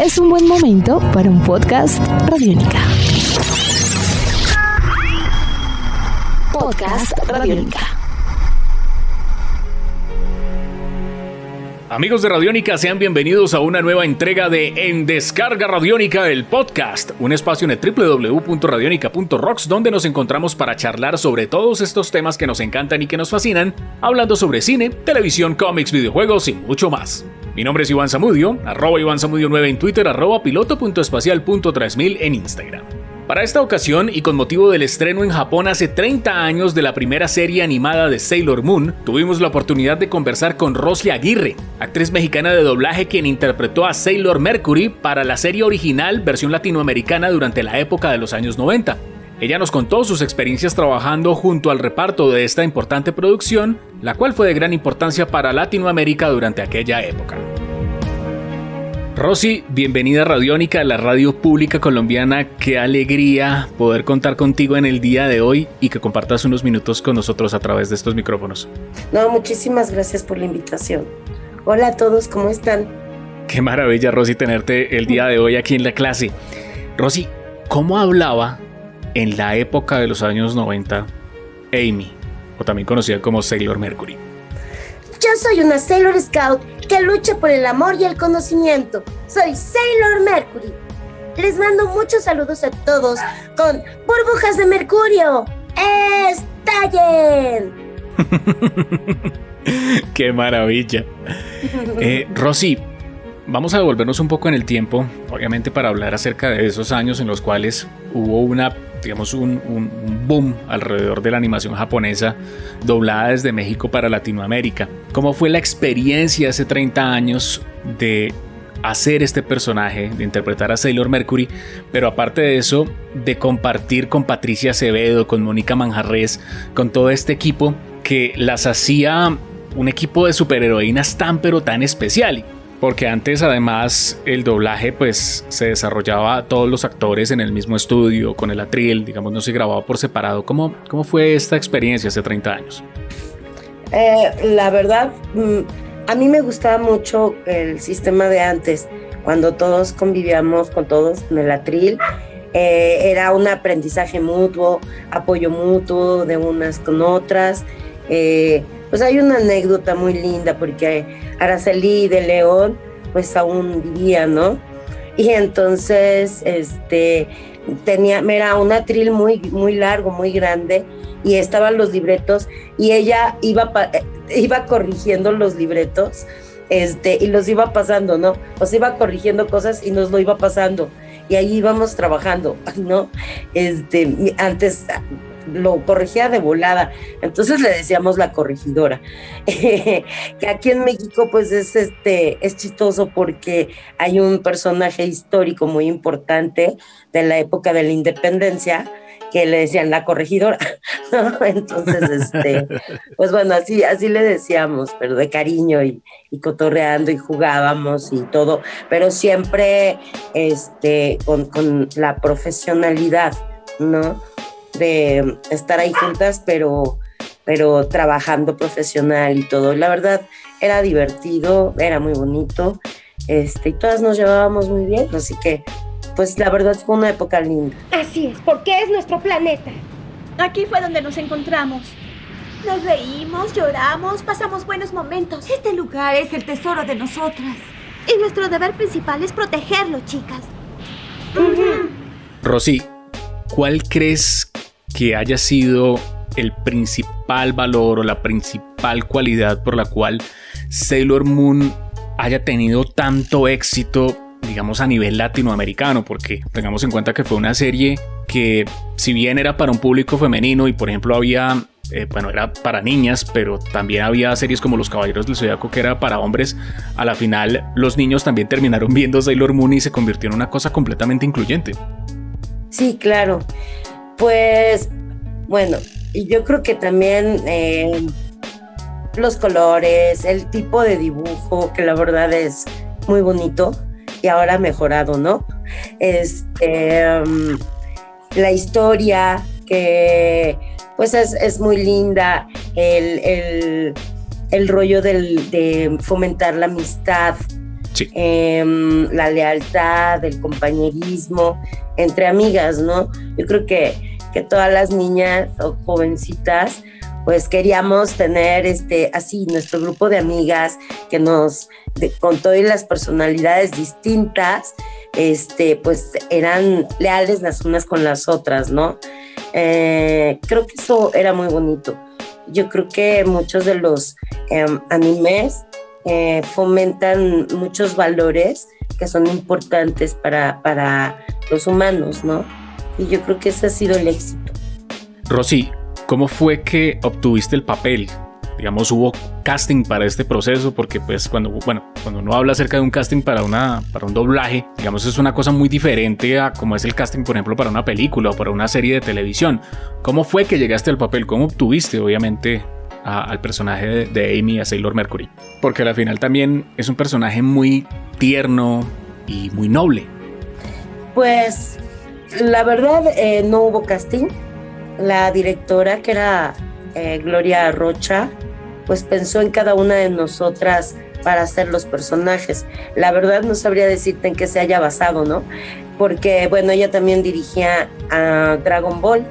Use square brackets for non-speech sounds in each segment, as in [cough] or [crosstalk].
es un buen momento para un podcast Radiónica. Podcast Radiónica. Amigos de Radiónica, sean bienvenidos a una nueva entrega de En Descarga Radiónica, el podcast, un espacio en www.radionica.rocks donde nos encontramos para charlar sobre todos estos temas que nos encantan y que nos fascinan, hablando sobre cine, televisión, cómics, videojuegos y mucho más. Mi nombre es Iván Zamudio, arroba Iván Zamudio 9 en Twitter, arroba piloto.espacial.3000 en Instagram. Para esta ocasión y con motivo del estreno en Japón hace 30 años de la primera serie animada de Sailor Moon, tuvimos la oportunidad de conversar con Rosy Aguirre, actriz mexicana de doblaje quien interpretó a Sailor Mercury para la serie original versión latinoamericana durante la época de los años 90. Ella nos contó sus experiencias trabajando junto al reparto de esta importante producción, la cual fue de gran importancia para Latinoamérica durante aquella época. Rosy, bienvenida a Radiónica, la radio pública colombiana. Qué alegría poder contar contigo en el día de hoy y que compartas unos minutos con nosotros a través de estos micrófonos. No, muchísimas gracias por la invitación. Hola a todos, ¿cómo están? Qué maravilla, Rosy, tenerte el día de hoy aquí en la clase. Rosy, ¿cómo hablaba en la época de los años 90 Amy, o también conocida como Sailor Mercury? Yo soy una Sailor Scout que lucha por el amor y el conocimiento. Soy Sailor Mercury. Les mando muchos saludos a todos con burbujas de mercurio. ¡Estallen! [laughs] ¡Qué maravilla! Eh, Rosy, vamos a devolvernos un poco en el tiempo, obviamente para hablar acerca de esos años en los cuales hubo una digamos, un, boom alrededor de la animación japonesa doblada desde México para Latinoamérica. ¿Cómo fue la experiencia hace 30 años de hacer este personaje, de interpretar a Sailor Mercury, pero aparte de eso, de compartir con Patricia Acevedo, con Mónica Manjarres, con todo este equipo que las hacía un equipo de superheroínas tan pero tan especial porque antes además el doblaje pues se desarrollaba todos los actores en el mismo estudio, con el atril, digamos, no se grababa por separado. ¿Cómo, cómo fue esta experiencia hace 30 años? Eh, la verdad, mm, a mí me gustaba mucho el sistema de antes, cuando todos convivíamos con todos en el atril. Eh, era un aprendizaje mutuo, apoyo mutuo de unas con otras. Eh, pues hay una anécdota muy linda porque Araceli de León pues aún vivía, ¿no? Y entonces, este, tenía, era un atril muy, muy largo, muy grande, y estaban los libretos, y ella iba, eh, iba corrigiendo los libretos, este, y los iba pasando, ¿no? O sea, iba corrigiendo cosas y nos lo iba pasando, y ahí íbamos trabajando, [laughs] ¿no? Este, antes lo corregía de volada. Entonces le decíamos la corregidora. [laughs] que aquí en México, pues es este, es chistoso porque hay un personaje histórico muy importante de la época de la independencia que le decían la corregidora. [laughs] Entonces, este, [laughs] pues bueno, así, así le decíamos, pero de cariño y, y cotorreando y jugábamos y todo, pero siempre este, con, con la profesionalidad, ¿no? De estar ahí juntas, pero, pero trabajando profesional y todo. La verdad, era divertido, era muy bonito, este, y todas nos llevábamos muy bien, así que, pues la verdad fue una época linda. Así es, porque es nuestro planeta. Aquí fue donde nos encontramos. Nos reímos, lloramos, pasamos buenos momentos. Este lugar es el tesoro de nosotras. Y nuestro deber principal es protegerlo, chicas. Rosy, ¿cuál crees que haya sido el principal valor o la principal cualidad por la cual Sailor Moon haya tenido tanto éxito, digamos, a nivel latinoamericano, porque tengamos en cuenta que fue una serie que, si bien era para un público femenino y, por ejemplo, había, eh, bueno, era para niñas, pero también había series como Los Caballeros del Zodiaco que era para hombres, a la final los niños también terminaron viendo Sailor Moon y se convirtió en una cosa completamente incluyente. Sí, claro. Pues bueno, yo creo que también eh, los colores, el tipo de dibujo, que la verdad es muy bonito y ahora mejorado, ¿no? Este, um, la historia, que pues es, muy linda, el, rollo de fomentar la amistad, Em, la lealtad, el compañerismo entre amigas, ¿no? Yo creo que, que todas las niñas o jovencitas pues queríamos tener este así nuestro grupo de amigas que nos con todas las personalidades distintas este pues eran leales las unas con las otras no eh, creo que eso era muy bonito. Yo creo que muchos de los em, animes eh, fomentan muchos valores que son importantes para, para los humanos, ¿no? Y yo creo que ese ha sido el éxito. Rosy, ¿cómo fue que obtuviste el papel? Digamos, hubo casting para este proceso, porque pues cuando, bueno, cuando uno habla acerca de un casting para, una, para un doblaje, digamos, es una cosa muy diferente a como es el casting, por ejemplo, para una película o para una serie de televisión. ¿Cómo fue que llegaste al papel? ¿Cómo obtuviste, obviamente, al personaje de, Amy, a Sailor Mercury. Porque al final también es un personaje muy tierno y muy noble. Pues la verdad eh, no hubo casting. La directora, que era eh, Gloria Rocha, pues pensó en cada una de nosotras para hacer los personajes. La verdad no sabría decirte en qué se haya basado, ¿no? Porque, bueno, ella también dirigía a Dragon Ball.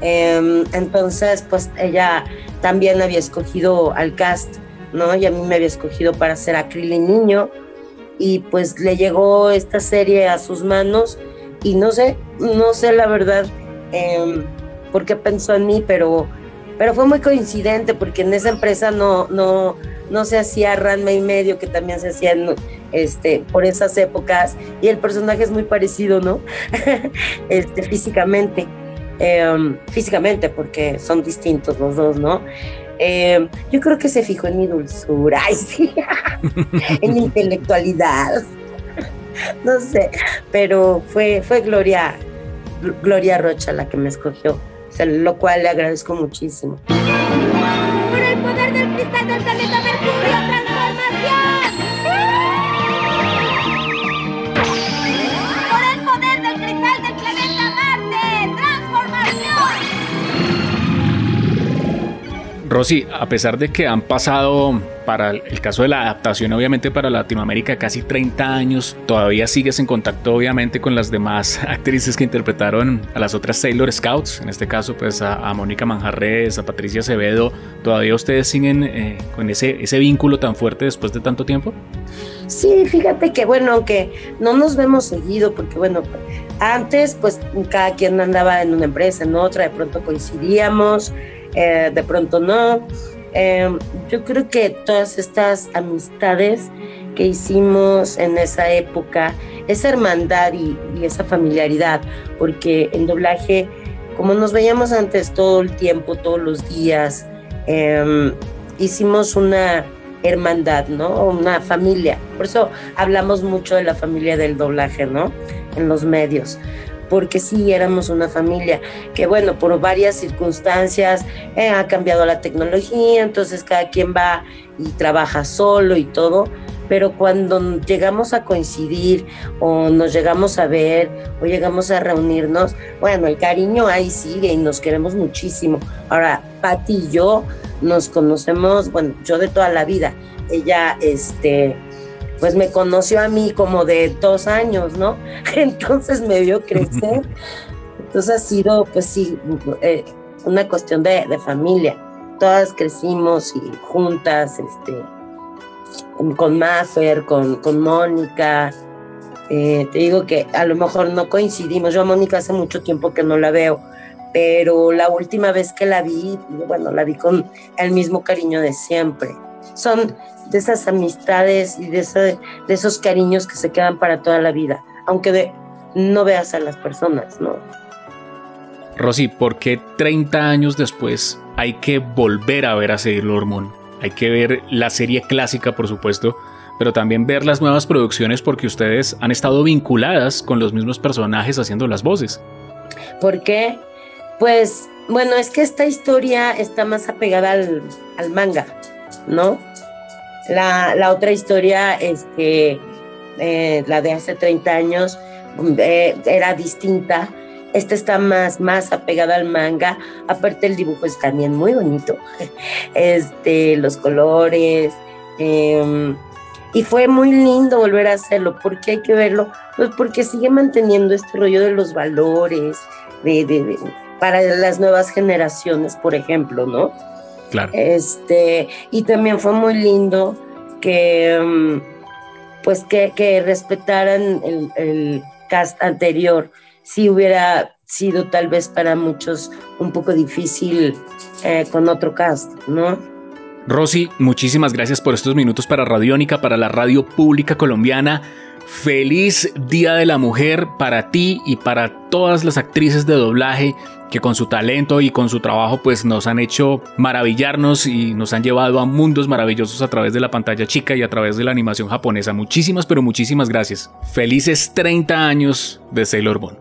Em, entonces, pues ella también había escogido al cast, ¿no? Y a mí me había escogido para ser Krillin Niño. Y pues le llegó esta serie a sus manos y no sé, no sé la verdad eh, por qué pensó en mí, pero, pero fue muy coincidente porque en esa empresa no, no, no se hacía Ranma y medio, que también se hacía este, por esas épocas, y el personaje es muy parecido, ¿no? [laughs] este, físicamente. Em, físicamente, porque son distintos los dos, ¿no? Em, yo creo que se fijó en mi dulzura, [laughs] en mi intelectualidad, [laughs] no sé, pero fue, fue Gloria, Gloria Rocha la que me escogió, lo cual le agradezco muchísimo. Por el poder del cristal del planeta Mercurio, Rosy, a pesar de que han pasado para el caso de la adaptación, obviamente para Latinoamérica, casi 30 años, todavía sigues en contacto, obviamente, con las demás [laughs] actrices que interpretaron a las otras Sailor Scouts, en este caso, pues a, Mónica Manjarres, a Patricia Acevedo. ¿Todavía ustedes siguen eh, con ese, ese vínculo tan fuerte después de tanto tiempo? Sí, fíjate que bueno, aunque no nos vemos seguido, porque bueno, antes pues cada quien andaba en una empresa, en otra, de pronto coincidíamos eh, de pronto no. Eh, yo creo que todas estas amistades que hicimos en esa época, esa hermandad y, esa familiaridad, porque en doblaje, como nos veíamos antes todo el tiempo, todos los días, em, hicimos una hermandad, ¿no? Una familia. Por eso hablamos mucho de la familia del doblaje, ¿no? En los medios porque sí éramos una familia que bueno, por varias circunstancias eh, ha cambiado la tecnología, entonces cada quien va y trabaja solo y todo, pero cuando llegamos a coincidir o nos llegamos a ver o llegamos a reunirnos, bueno, el cariño ahí sigue y nos queremos muchísimo. Ahora, Patti y yo nos conocemos, bueno, yo de toda la vida, ella, este, pues me conoció a mí como de dos años, ¿no? [laughs] Entonces me vio crecer. Entonces ha sido, pues sí, eh, una cuestión de, familia. Todas crecimos y juntas, este, con Maffer, con, con Mónica. Eh, te digo que a lo mejor no coincidimos. Yo a Mónica hace mucho tiempo que no la veo, pero la última vez que la vi, bueno, la vi con el mismo cariño de siempre. Son de esas amistades y de, de esos cariños que se quedan para toda la vida, aunque de, no veas a las personas, ¿no? Rosy, ¿por qué 30 años después hay que volver a ver a Sailor Moon? Hay que ver la serie clásica, por supuesto, pero también ver las nuevas producciones porque ustedes han estado vinculadas con los mismos personajes haciendo las voces. ¿Por qué? Pues, bueno, es que esta historia está más apegada al, al manga, ¿no? La, la otra historia, es que eh, la de hace 30 años, eh, era distinta. Esta está más, más apegada al manga. Aparte el dibujo es también muy bonito. [laughs] Este, los colores. Em, y fue muy lindo volver a hacerlo. ¿Por qué hay que verlo? Pues porque sigue manteniendo este rollo de los valores, de, para las nuevas generaciones, por ejemplo, ¿no? Claro. Este, y también fue muy lindo que, mm, pues, que, respetaran el, cast anterior. Si hubiera sido tal vez para muchos un poco difícil eh, con otro cast, ¿no? Rosy, muchísimas gracias por estos minutos para Radiónica, para la radio pública colombiana. Feliz Día de la Mujer para ti y para todas las actrices de doblaje que con su talento y con su trabajo pues nos han hecho maravillarnos y nos han llevado a mundos maravillosos a través de la pantalla chica y a través de la animación japonesa. Muchísimas pero muchísimas gracias. Felices 30 años de Sailor Moon.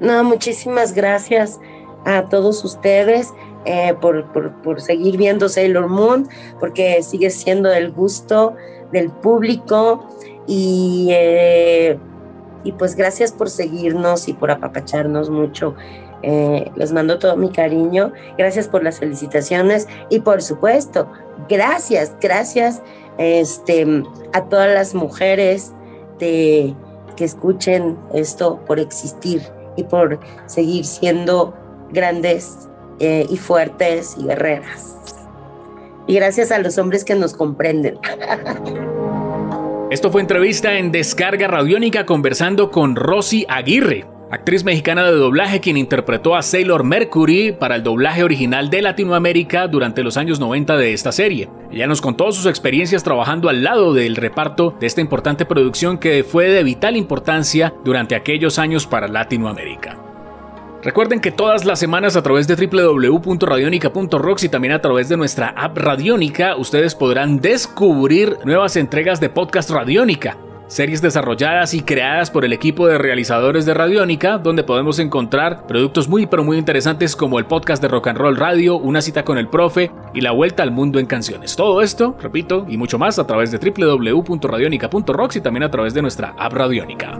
No, muchísimas gracias a todos ustedes. Eh, por, por, seguir viendo Sailor Moon, porque sigue siendo el gusto del público y, eh, y pues gracias por seguirnos y por apapacharnos mucho. Eh, les mando todo mi cariño, gracias por las felicitaciones y por supuesto, gracias, gracias este, a todas las mujeres de, que escuchen esto por existir y por seguir siendo grandes eh, y fuertes y guerreras. Y gracias a los hombres que nos comprenden. [laughs] Esto fue entrevista en Descarga Radiónica conversando con Rosy Aguirre, actriz mexicana de doblaje quien interpretó a Sailor Mercury para el doblaje original de Latinoamérica durante los años 90 de esta serie. Ella nos contó sus experiencias trabajando al lado del reparto de esta importante producción que fue de vital importancia durante aquellos años para Latinoamérica. Recuerden que todas las semanas a través de www.radionica.rocks y también a través de nuestra app Radionica ustedes podrán descubrir nuevas entregas de podcast Radionica. Series desarrolladas y creadas por el equipo de realizadores de Radionica, donde podemos encontrar productos muy pero muy interesantes como el podcast de Rock and Roll Radio, Una cita con el profe y La vuelta al mundo en canciones. Todo esto, repito, y mucho más a través de www.radionica.rocks y también a través de nuestra app Radionica.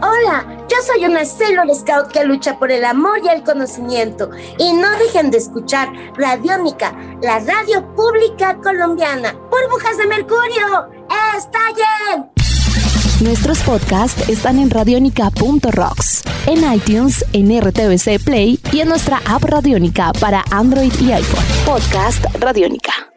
Hola, yo soy una Sailor Scout que lucha por el amor y el conocimiento. Y no dejen de escuchar Radiónica, la radio pública colombiana. ¡Burbujas de Mercurio! ¡Estallen! Nuestros podcasts están en radionica.rocks, en iTunes, en RTVC Play y en nuestra app Radiónica para Android y iPhone. Podcast Radiónica.